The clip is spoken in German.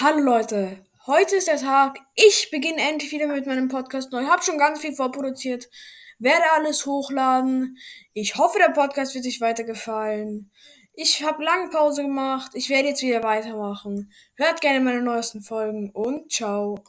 Hallo Leute, heute ist der Tag. Ich beginne endlich wieder mit meinem Podcast neu. Hab schon ganz viel vorproduziert, werde alles hochladen. Ich hoffe, der Podcast wird euch weitergefallen. Ich habe lange Pause gemacht. Ich werde jetzt wieder weitermachen. Hört gerne meine neuesten Folgen und ciao.